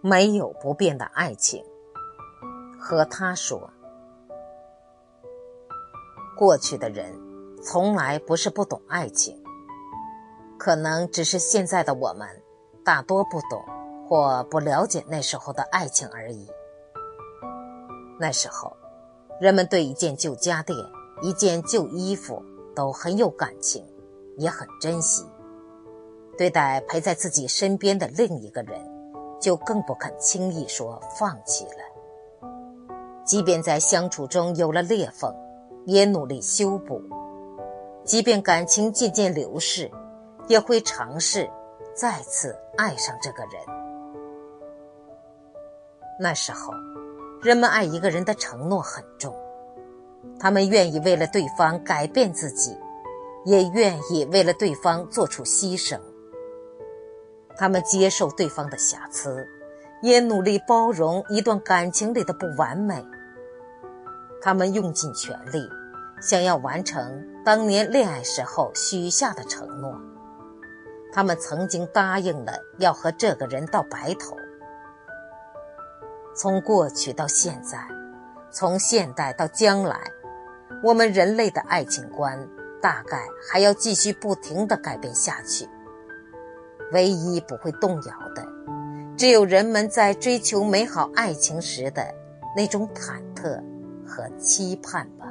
没有不变的爱情。和他说，过去的人从来不是不懂爱情，可能只是现在的我们大多不懂或不了解那时候的爱情而已。那时候，人们对一件旧家电、一件旧衣服都很有感情，也很珍惜。对待陪在自己身边的另一个人，就更不肯轻易说放弃了。即便在相处中有了裂缝，也努力修补；即便感情渐渐流逝，也会尝试再次爱上这个人。那时候，人们爱一个人的承诺很重，他们愿意为了对方改变自己，也愿意为了对方做出牺牲。他们接受对方的瑕疵，也努力包容一段感情里的不完美。他们用尽全力，想要完成当年恋爱时候许下的承诺。他们曾经答应了要和这个人到白头。从过去到现在，从现代到将来，我们人类的爱情观大概还要继续不停地改变下去。唯一不会动摇的，只有人们在追求美好爱情时的那种忐忑和期盼吧。